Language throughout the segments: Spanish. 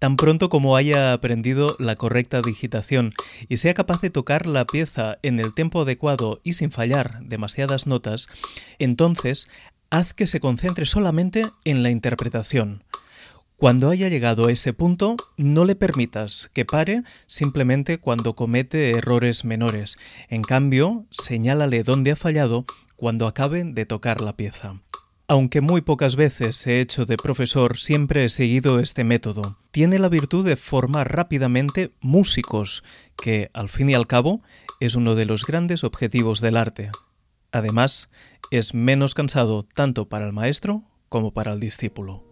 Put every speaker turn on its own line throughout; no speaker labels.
Tan pronto como haya aprendido la correcta digitación y sea capaz de tocar la pieza en el tiempo adecuado y sin fallar demasiadas notas, entonces haz que se concentre solamente en la interpretación. Cuando haya llegado a ese punto, no le permitas que pare simplemente cuando comete errores menores. En cambio, señálale dónde ha fallado cuando acabe de tocar la pieza. Aunque muy pocas veces he hecho de profesor, siempre he seguido este método. Tiene la virtud de formar rápidamente músicos, que, al fin y al cabo, es uno de los grandes objetivos del arte. Además, es menos cansado tanto para el maestro como para el discípulo.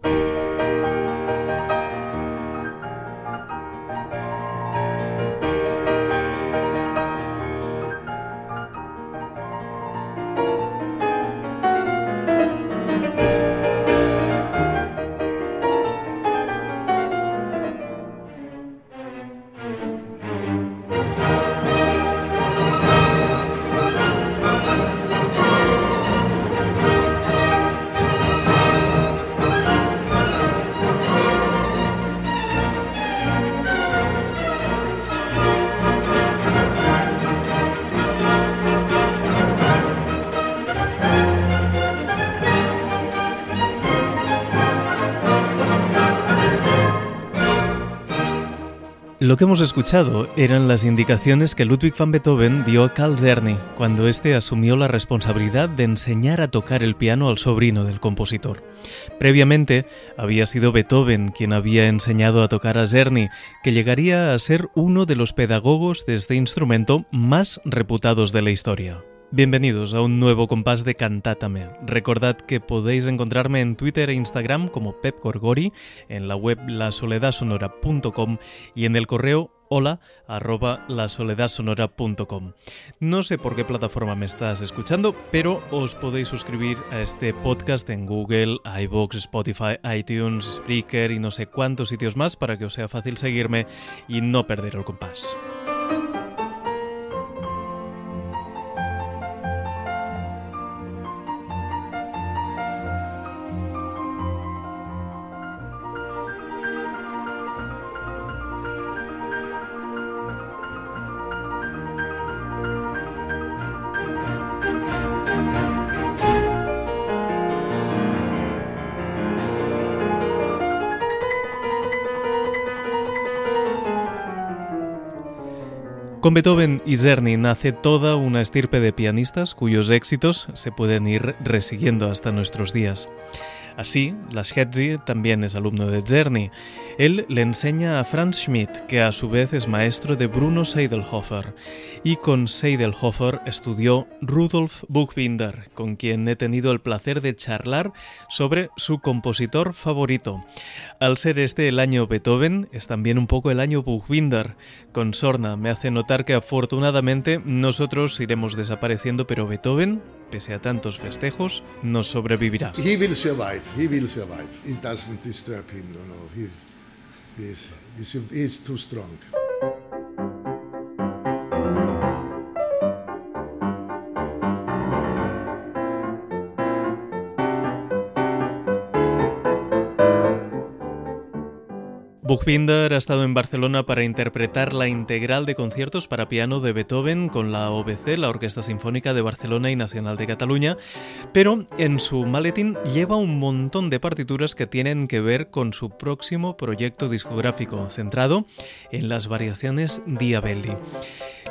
Lo que hemos escuchado eran las indicaciones que Ludwig van Beethoven dio a Carl Czerny cuando éste asumió la responsabilidad de enseñar a tocar el piano al sobrino del compositor. Previamente había sido Beethoven quien había enseñado a tocar a Czerny, que llegaría a ser uno de los pedagogos de este instrumento más reputados de la historia. Bienvenidos a un nuevo compás de Cantátame. Recordad que podéis encontrarme en Twitter e Instagram como Pep Gorgori, en la web lasoledadsonora.com y en el correo hola arroba lasoledadsonora.com. No sé por qué plataforma me estás escuchando, pero os podéis suscribir a este podcast en Google, iVoox, Spotify, iTunes, Spreaker y no sé cuántos sitios más para que os sea fácil seguirme y no perder el compás. Con Beethoven y Czerny nace toda una estirpe de pianistas cuyos éxitos se pueden ir resiguiendo hasta nuestros días. Así, Laschetzi también es alumno de Czerny. Él le enseña a Franz Schmidt, que a su vez es maestro de Bruno Seidelhofer, y con Seidelhofer estudió Rudolf Buchbinder, con quien he tenido el placer de charlar sobre su compositor favorito. Al ser este el año Beethoven, es también un poco el año Buchbinder. Con Sorna me hace notar que afortunadamente nosotros iremos desapareciendo, pero Beethoven pese a tantos festejos, nos sobrevivirá.
He will survive. He will survive. It doesn't disturb him. No, no. He, he, is, he too strong.
Buchbinder ha estado en Barcelona para interpretar la integral de conciertos para piano de Beethoven con la OBC, la Orquesta Sinfónica de Barcelona y Nacional de Cataluña, pero en su maletín lleva un montón de partituras que tienen que ver con su próximo proyecto discográfico, centrado en las variaciones Diabelli.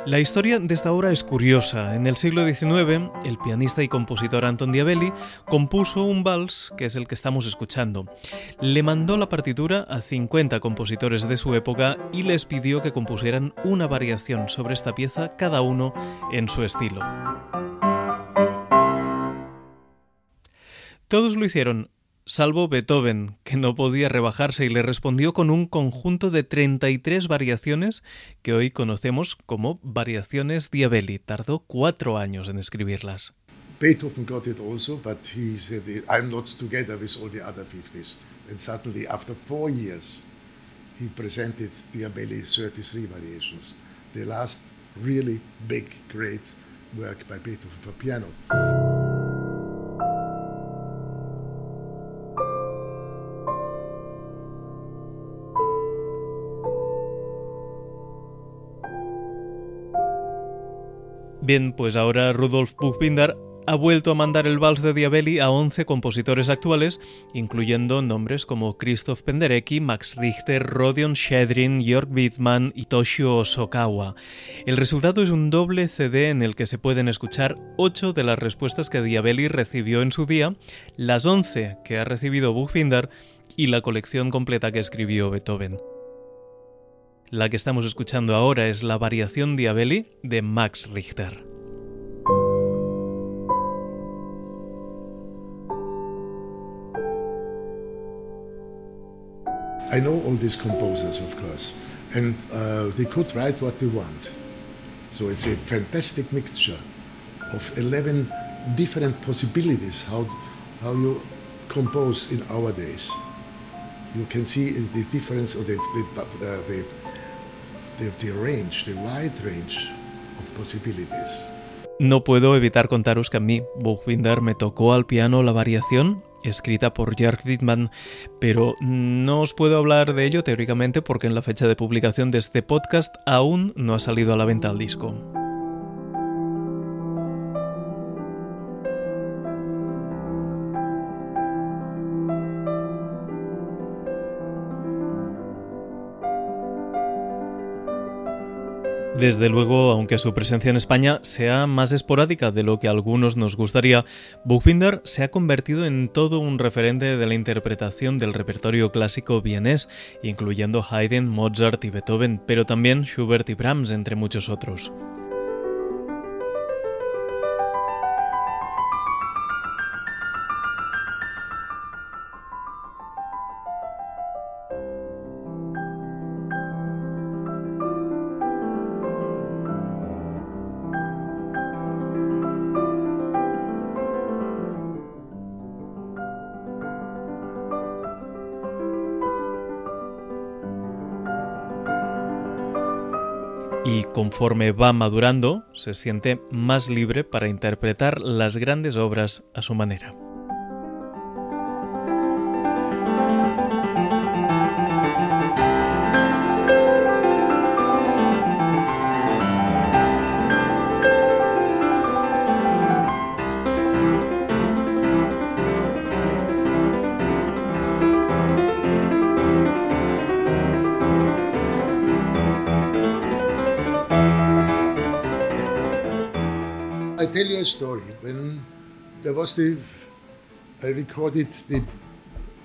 La historia de esta obra es curiosa. En el siglo XIX, el pianista y compositor Anton Diabelli compuso un vals, que es el que estamos escuchando. Le mandó la partitura a 50 compositores de su época y les pidió que compusieran una variación sobre esta pieza, cada uno en su estilo. Todos lo hicieron, salvo Beethoven, que no podía rebajarse y le respondió con un conjunto de 33 variaciones que hoy conocemos como variaciones Diabelli. Tardó cuatro años en escribirlas.
Beethoven got it also, but he said, I'm not together with all the other 50s. And suddenly, after four years, he presented Diabelli 33 variations, the last really big, great work by Beethoven for piano.
Bien, pues ahora Rudolf Buchbinder ha vuelto a mandar el vals de Diabelli a 11 compositores actuales, incluyendo nombres como Christoph Penderecki, Max Richter, Rodion Shedrin, Jörg Wittmann y Toshio Osokawa. El resultado es un doble CD en el que se pueden escuchar 8 de las respuestas que Diabelli recibió en su día, las 11 que ha recibido Buchbinder y la colección completa que escribió Beethoven. La que estamos escuchando ahora es la variación Diabelli de Max Richter.
I know all these composers, of course, and uh, they could write what they want. So it's a fantastic mixture of 11 different possibilities how, how you compose in our days. You can see the difference of the, the, uh, the, the, range of possibilities.
No puedo evitar contaros que a mí, Buchbinder, me tocó al piano la variación escrita por Jörg Dittmann, pero no os puedo hablar de ello teóricamente porque en la fecha de publicación de este podcast aún no ha salido a la venta el disco. Desde luego, aunque su presencia en España sea más esporádica de lo que a algunos nos gustaría, Buchbinder se ha convertido en todo un referente de la interpretación del repertorio clásico vienés, incluyendo Haydn, Mozart y Beethoven, pero también Schubert y Brahms, entre muchos otros. Y conforme va madurando se siente más libre para interpretar las grandes obras a su manera.
Tell you a story. When there was the, I recorded the,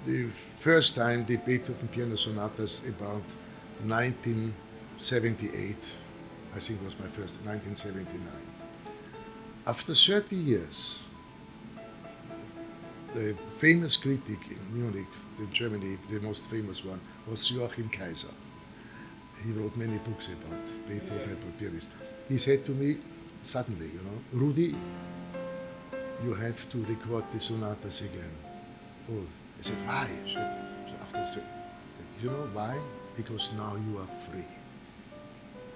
the first time the Beethoven piano sonatas about 1978. I think was my first, 1979. After 30 years, the famous critic in Munich, in Germany, the most famous one, was Joachim Kaiser. He wrote many books about Beethoven pianist. He said to me, suddenly, you know, Rudy, you have to record the sonatas again. Oh, I said, why? She Said, after said, you know why? Because now you are free.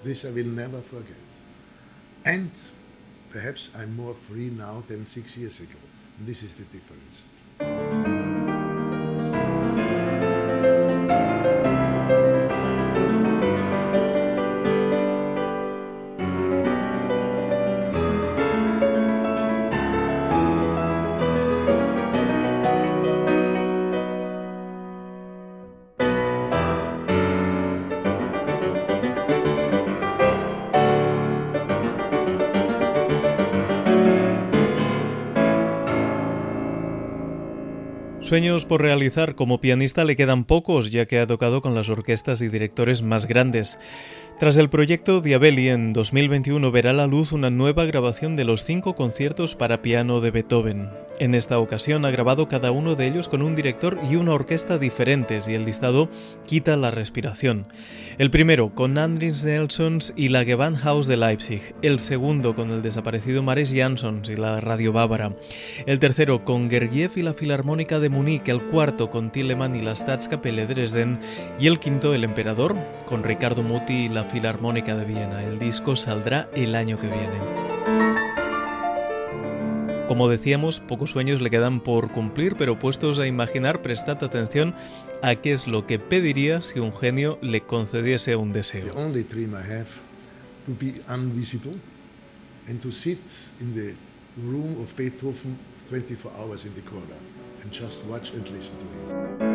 This I will never forget. And perhaps I'm more free now than six years ago. And this is the difference.
Sueños por realizar como pianista le quedan pocos, ya que ha tocado con las orquestas y directores más grandes. Tras el proyecto Diabelli, en 2021 verá la luz una nueva grabación de los cinco conciertos para piano de Beethoven. En esta ocasión ha grabado cada uno de ellos con un director y una orquesta diferentes y el listado quita la respiración. El primero con Andris Nelsons y la Gewandhaus de Leipzig, el segundo con el desaparecido Maris Jansons y la Radio Bávara, el tercero con Gergiev y la Filarmónica de Múnich, el cuarto con Tillemann y la Staatskapelle de Dresden y el quinto El Emperador con Ricardo Muti y la Filarmónica de Viena. El disco saldrá el año que viene. Como decíamos, pocos sueños le quedan por cumplir, pero puestos a imaginar, prestad atención a qué es lo que pediría si un genio le concediese un deseo.
The only dream I have to be invisible and to sit in the room of Beethoven 24 hours in the corner and just watch and listen to him.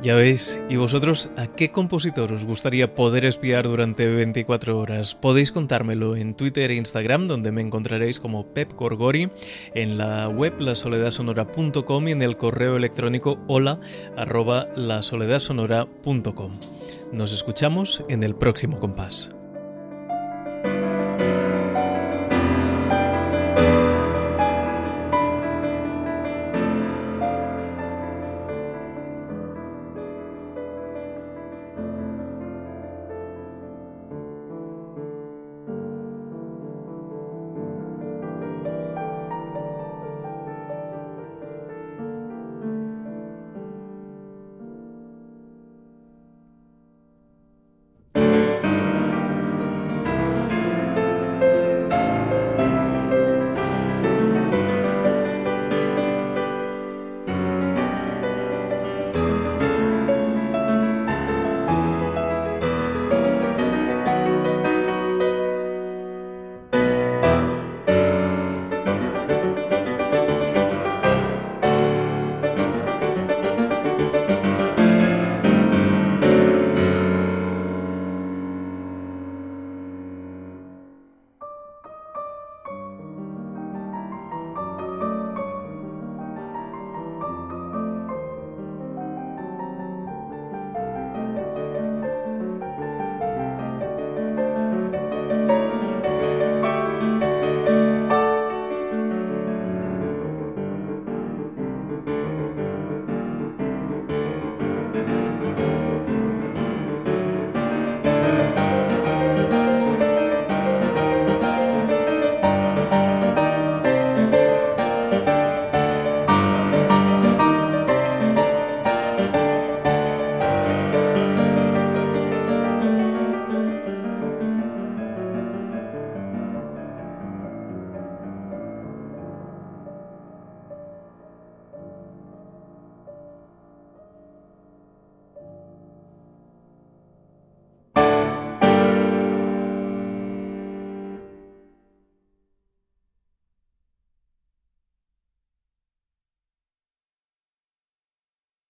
Ya veis, ¿y vosotros a qué compositor os gustaría poder espiar durante 24 horas? Podéis contármelo en Twitter e Instagram, donde me encontraréis como Pep Gorgori, en la web lasoledadsonora.com y en el correo electrónico hola arroba lasoledadsonora.com. Nos escuchamos en el próximo compás.